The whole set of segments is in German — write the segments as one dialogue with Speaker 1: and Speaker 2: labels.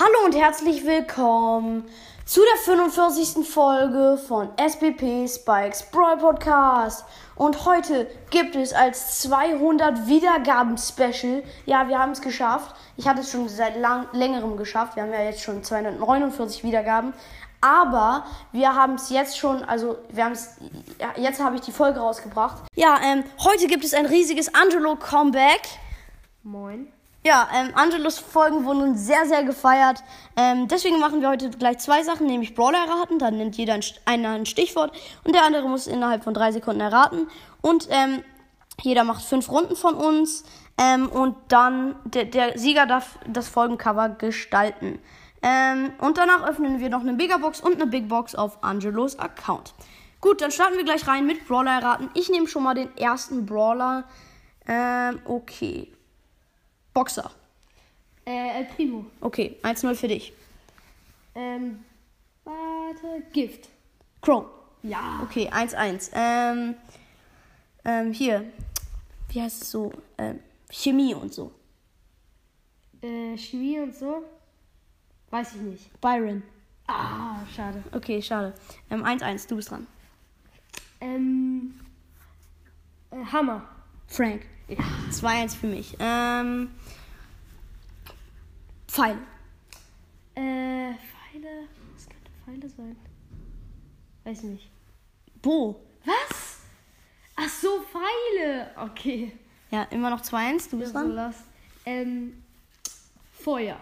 Speaker 1: Hallo und herzlich willkommen zu der 45. Folge von SBP Spikes Brawl Podcast. Und heute gibt es als 200 Wiedergaben Special. Ja, wir haben es geschafft. Ich hatte es schon seit lang, längerem geschafft. Wir haben ja jetzt schon 249 Wiedergaben. Aber wir haben es jetzt schon, also wir haben es, ja, jetzt habe ich die Folge rausgebracht. Ja, ähm, heute gibt es ein riesiges Angelo Comeback.
Speaker 2: Moin.
Speaker 1: Ja, ähm, Angelos Folgen wurden sehr, sehr gefeiert. Ähm, deswegen machen wir heute gleich zwei Sachen, nämlich Brawler erraten. Dann nimmt jeder ein, einer ein Stichwort und der andere muss innerhalb von drei Sekunden erraten. Und ähm, jeder macht fünf Runden von uns. Ähm, und dann der, der Sieger darf das Folgencover gestalten. Ähm, und danach öffnen wir noch eine Megabox und eine Big Box auf Angelos Account. Gut, dann starten wir gleich rein mit Brawler erraten. Ich nehme schon mal den ersten Brawler. Ähm, okay. Boxer.
Speaker 2: Äh, El Primo.
Speaker 1: Okay, 1-0 für dich.
Speaker 2: Ähm, warte, Gift.
Speaker 1: Crow.
Speaker 2: Ja.
Speaker 1: Okay, 1-1. Ähm, ähm, hier. Wie heißt es so? Ähm, Chemie und so.
Speaker 2: Äh, Chemie und so? Weiß ich nicht.
Speaker 1: Byron.
Speaker 2: Ah, schade.
Speaker 1: Okay, schade. Ähm, 1-1, du bist dran.
Speaker 2: Ähm, äh, Hammer.
Speaker 1: Frank.
Speaker 2: Ja.
Speaker 1: 2-1 für mich. Ähm, Pfeil.
Speaker 2: Äh, Pfeile. Was könnte Pfeile sein? Weiß nicht.
Speaker 1: Bo.
Speaker 2: Was? Ach so, Pfeile. Okay.
Speaker 1: Ja, immer noch 2-1, du bist
Speaker 2: Ja, so
Speaker 1: dran.
Speaker 2: Ähm, Feuer.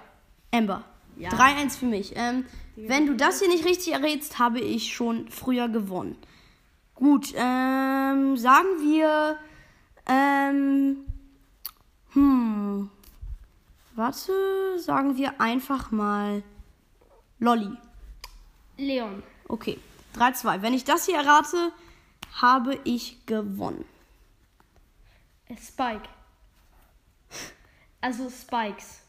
Speaker 1: Amber.
Speaker 2: Ja.
Speaker 1: 3-1 für mich. Ähm, wenn du das hier nicht richtig errätst, habe ich schon früher gewonnen. Gut, ähm, sagen wir, ähm, hm, warte, sagen wir einfach mal Lolly.
Speaker 2: Leon.
Speaker 1: Okay, 3-2. Wenn ich das hier errate, habe ich gewonnen.
Speaker 2: Äh, Spike. Also Spikes.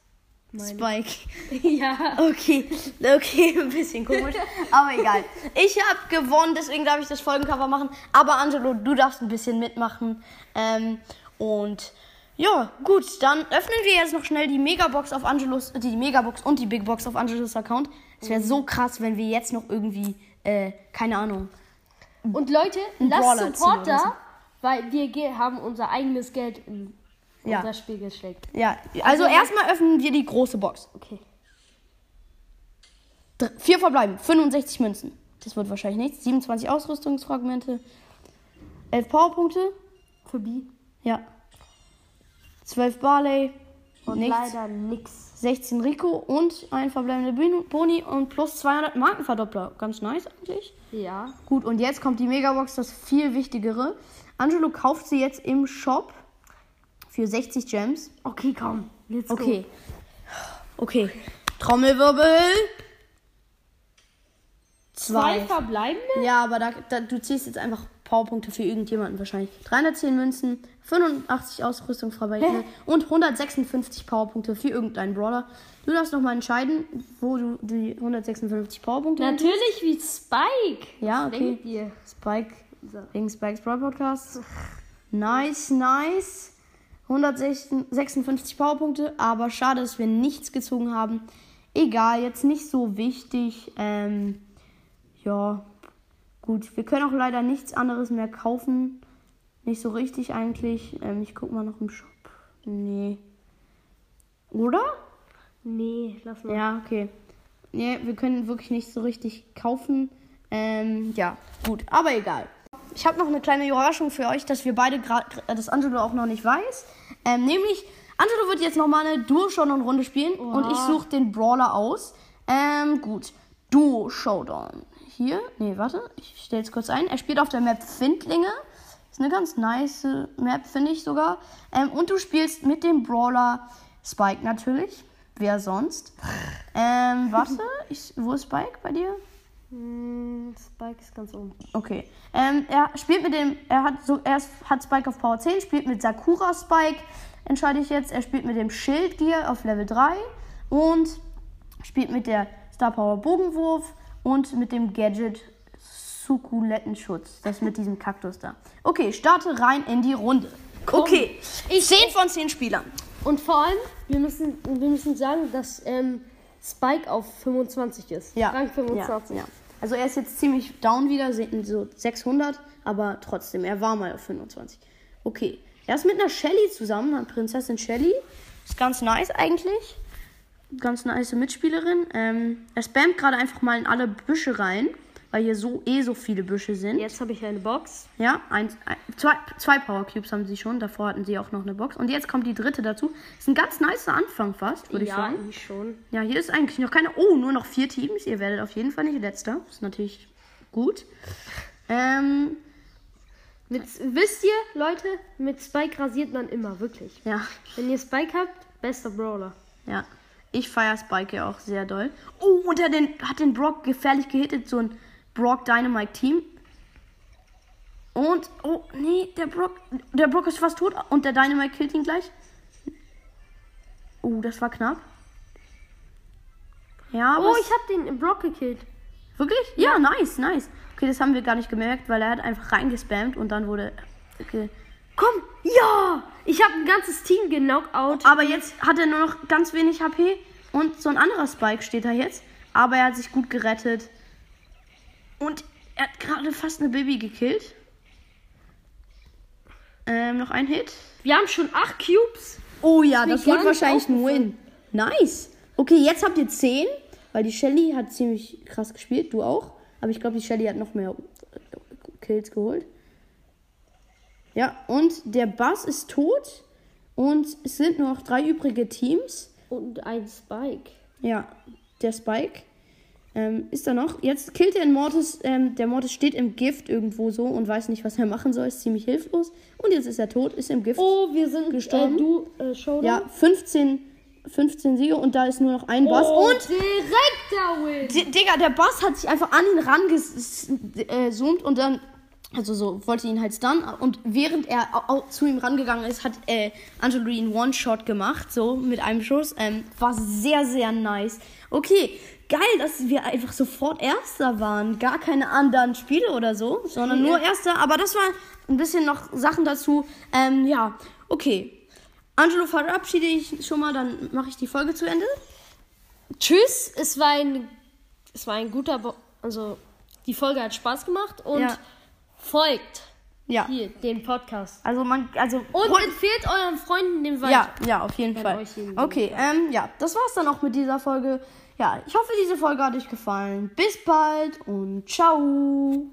Speaker 1: Spike.
Speaker 2: Ja.
Speaker 1: Okay, okay, ein bisschen komisch, aber egal. Ich habe gewonnen, deswegen darf ich das Folgencover machen. Aber Angelo, du darfst ein bisschen mitmachen. Ähm, und ja, gut, dann öffnen wir jetzt noch schnell die Megabox auf Angelos, die Megabox und die Big Box auf Angelos Account. Es wäre so krass, wenn wir jetzt noch irgendwie, äh, keine Ahnung.
Speaker 2: Und Leute, lasst Support da, weil wir haben unser eigenes Geld in
Speaker 1: Ja.
Speaker 2: unser Spiel gesteckt.
Speaker 1: Ja, also erstmal öffnen wir die große Box.
Speaker 2: Okay.
Speaker 1: Dr- Vier verbleiben, 65 Münzen. Das wird wahrscheinlich nichts. 27 Ausrüstungsfragmente, 11 Powerpunkte.
Speaker 2: Für B.
Speaker 1: Ja. 12 Barley.
Speaker 2: Und
Speaker 1: nichts.
Speaker 2: leider nix.
Speaker 1: 16 Rico und ein verbleibender Boni und plus 200 Markenverdoppler. Ganz nice eigentlich.
Speaker 2: Ja.
Speaker 1: Gut, und jetzt kommt die Megabox, das viel wichtigere. Angelo kauft sie jetzt im Shop für 60 Gems.
Speaker 2: Okay, komm. Let's
Speaker 1: Okay. Okay. Trommelwirbel.
Speaker 2: Zwei
Speaker 1: Zwei.
Speaker 2: verbleibende?
Speaker 1: Ja, aber da, da, du ziehst jetzt einfach Powerpunkte für irgendjemanden wahrscheinlich. 310 Münzen, 85 Ausrüstungsfragmente und 156 Powerpunkte für irgendeinen Brawler. Du darfst nochmal entscheiden, wo du die 156 Powerpunkte
Speaker 2: Natürlich wie Spike.
Speaker 1: Ja,
Speaker 2: Was
Speaker 1: okay.
Speaker 2: ihr?
Speaker 1: Spike
Speaker 2: So.
Speaker 1: wegen Spikes Brawl Podcast. Nice, nice. 156 Powerpunkte, aber schade, dass wir nichts gezogen haben. Egal, jetzt nicht so wichtig. Ähm, ja, gut. Wir können auch leider nichts anderes mehr kaufen. Nicht so richtig eigentlich. Ähm, ich guck mal noch im Shop. Nee. Oder?
Speaker 2: Nee, lass mal.
Speaker 1: Ja, okay. Nee, wir können wirklich nicht so richtig kaufen. Ähm, ja, gut, aber egal. Ich habe noch eine kleine Überraschung für euch, dass wir beide gerade, dass Angelo auch noch nicht weiß. Ähm, nämlich, Angelo wird jetzt nochmal eine Duo-Showdown-Runde spielen und ich suche den Brawler aus. Ähm, gut. Duo-Showdown. Hier, nee, warte, ich stelle es kurz ein. Er spielt auf der Map Findlinge. Ist eine ganz nice Map, finde ich sogar. Ähm, und du spielst mit dem Brawler Spike natürlich. Wer sonst? Ähm, warte, ich, wo ist Spike bei dir?
Speaker 2: Hm, Spike ist ganz oben.
Speaker 1: Okay. Ähm, er spielt mit dem, er hat so, er hat Spike auf Power 10, spielt mit Sakura Spike, entscheide ich jetzt. Er spielt mit dem Schild Gear auf Level 3 und spielt mit der Star Power Bogenwurf und mit dem Gadget Sukulettenschutz. Das mit diesem Kaktus da. Okay, starte rein in die Runde. Okay.
Speaker 2: Ich-
Speaker 1: 10 von 10 Spielern.
Speaker 2: Und vor allem, wir müssen, wir müssen sagen, dass ähm, Spike auf 25 ist.
Speaker 1: Ja.
Speaker 2: Rang 25.
Speaker 1: Ja, ja. Also er ist jetzt ziemlich down wieder, sind so 600, aber trotzdem, er war mal auf 25. Okay. Er ist mit einer Shelly zusammen, einer Prinzessin Shelly. Ist ganz nice eigentlich. Ganz nice Mitspielerin. Ähm, er spammt gerade einfach mal in alle Büsche rein, weil hier so eh so viele Büsche sind.
Speaker 2: Jetzt habe ich eine Box.
Speaker 1: Ja, eins, ein, zwei, zwei Power Cubes haben sie schon. Davor hatten sie auch noch eine Box. Und jetzt kommt die dritte dazu. Ist ein ganz nicer Anfang fast, würde ich
Speaker 2: ja,
Speaker 1: sagen.
Speaker 2: eigentlich schon.
Speaker 1: Ja, hier ist eigentlich noch keine. Oh, nur noch vier Teams. Ihr werdet auf jeden Fall nicht letzter. Ist natürlich gut. Ähm,
Speaker 2: Mit, wisst ihr, Leute, mit Spike rasiert man immer, wirklich.
Speaker 1: ja,
Speaker 2: Wenn ihr Spike habt, bester Brawler.
Speaker 1: ja. Ich feiere Spike ja auch sehr doll. Oh, und er den, hat den Brock gefährlich gehittet. So ein Brock Dynamite Team. Und, oh, nee, der Brock, der Brock ist fast tot. Und der Dynamite killt ihn gleich. Oh, das war knapp. Ja, aber
Speaker 2: Oh, ich habe den im Block gekillt.
Speaker 1: Wirklich? Ja, nice, nice. Okay, das haben wir gar nicht gemerkt, weil er hat einfach reingespammt und dann wurde. Okay.
Speaker 2: Komm, ja! Ich habe ein ganzes Team genockt out.
Speaker 1: Aber jetzt hat er nur noch ganz wenig HP und so ein anderer Spike steht da jetzt. Aber er hat sich gut gerettet. Und er hat gerade fast eine Baby gekillt. Ähm, noch ein Hit.
Speaker 2: Wir haben schon acht Cubes.
Speaker 1: Oh ja, das
Speaker 2: gar
Speaker 1: wird wahrscheinlich ein Win. Nice. Okay, jetzt habt ihr 10, weil die Shelly hat ziemlich krass gespielt. Du auch. Aber ich glaube, die Shelly hat noch mehr Kills geholt. Ja, und der Bass ist tot. Und es sind nur noch drei übrige Teams.
Speaker 2: Und ein Spike.
Speaker 1: Ja, der Spike. Ähm, ist da noch? Jetzt killt er den Mortis. Ähm, der Mortis steht im Gift irgendwo so und weiß nicht, was er machen soll. Ist ziemlich hilflos. Und jetzt ist er tot, ist im Gift.
Speaker 2: Oh, wir sind
Speaker 1: Gestorben?
Speaker 2: Äh, du, äh, Showdown.
Speaker 1: Ja, 15, 15 Siege und da ist nur noch ein Bass.
Speaker 2: Oh,
Speaker 1: Und,
Speaker 2: direkter Win.
Speaker 1: D- Digga, der Bass hat sich einfach an ihn rangezoomt und dann, also so, wollte ihn halt stunnen. Und während er zu ihm rangegangen ist, hat äh, Angelo ihn One-Shot gemacht, so mit einem Schuss. Ähm, war sehr, sehr nice. Okay, geil, dass wir einfach sofort Erster waren. Gar keine anderen Spiele oder so, sondern nur Erster. Aber das war ein bisschen noch Sachen dazu. Ähm, ja, okay. Angelo verabschiede ich schon mal, dann mache ich die Folge zu Ende.
Speaker 2: Tschüss. Es war ein, es war ein guter, Bo also die Folge hat Spaß gemacht und
Speaker 1: Ja.
Speaker 2: Folgt
Speaker 1: Ja.
Speaker 2: hier den Podcast.
Speaker 1: Also man, also
Speaker 2: Und
Speaker 1: hol-
Speaker 2: empfehlt euren Freunden den weiter.
Speaker 1: ja, ja, auf jeden
Speaker 2: Wenn
Speaker 1: Fall. Okay, ähm, ja, das war's dann auch mit dieser Folge. Ja, ich hoffe, diese Folge hat euch gefallen. Bis bald und ciao.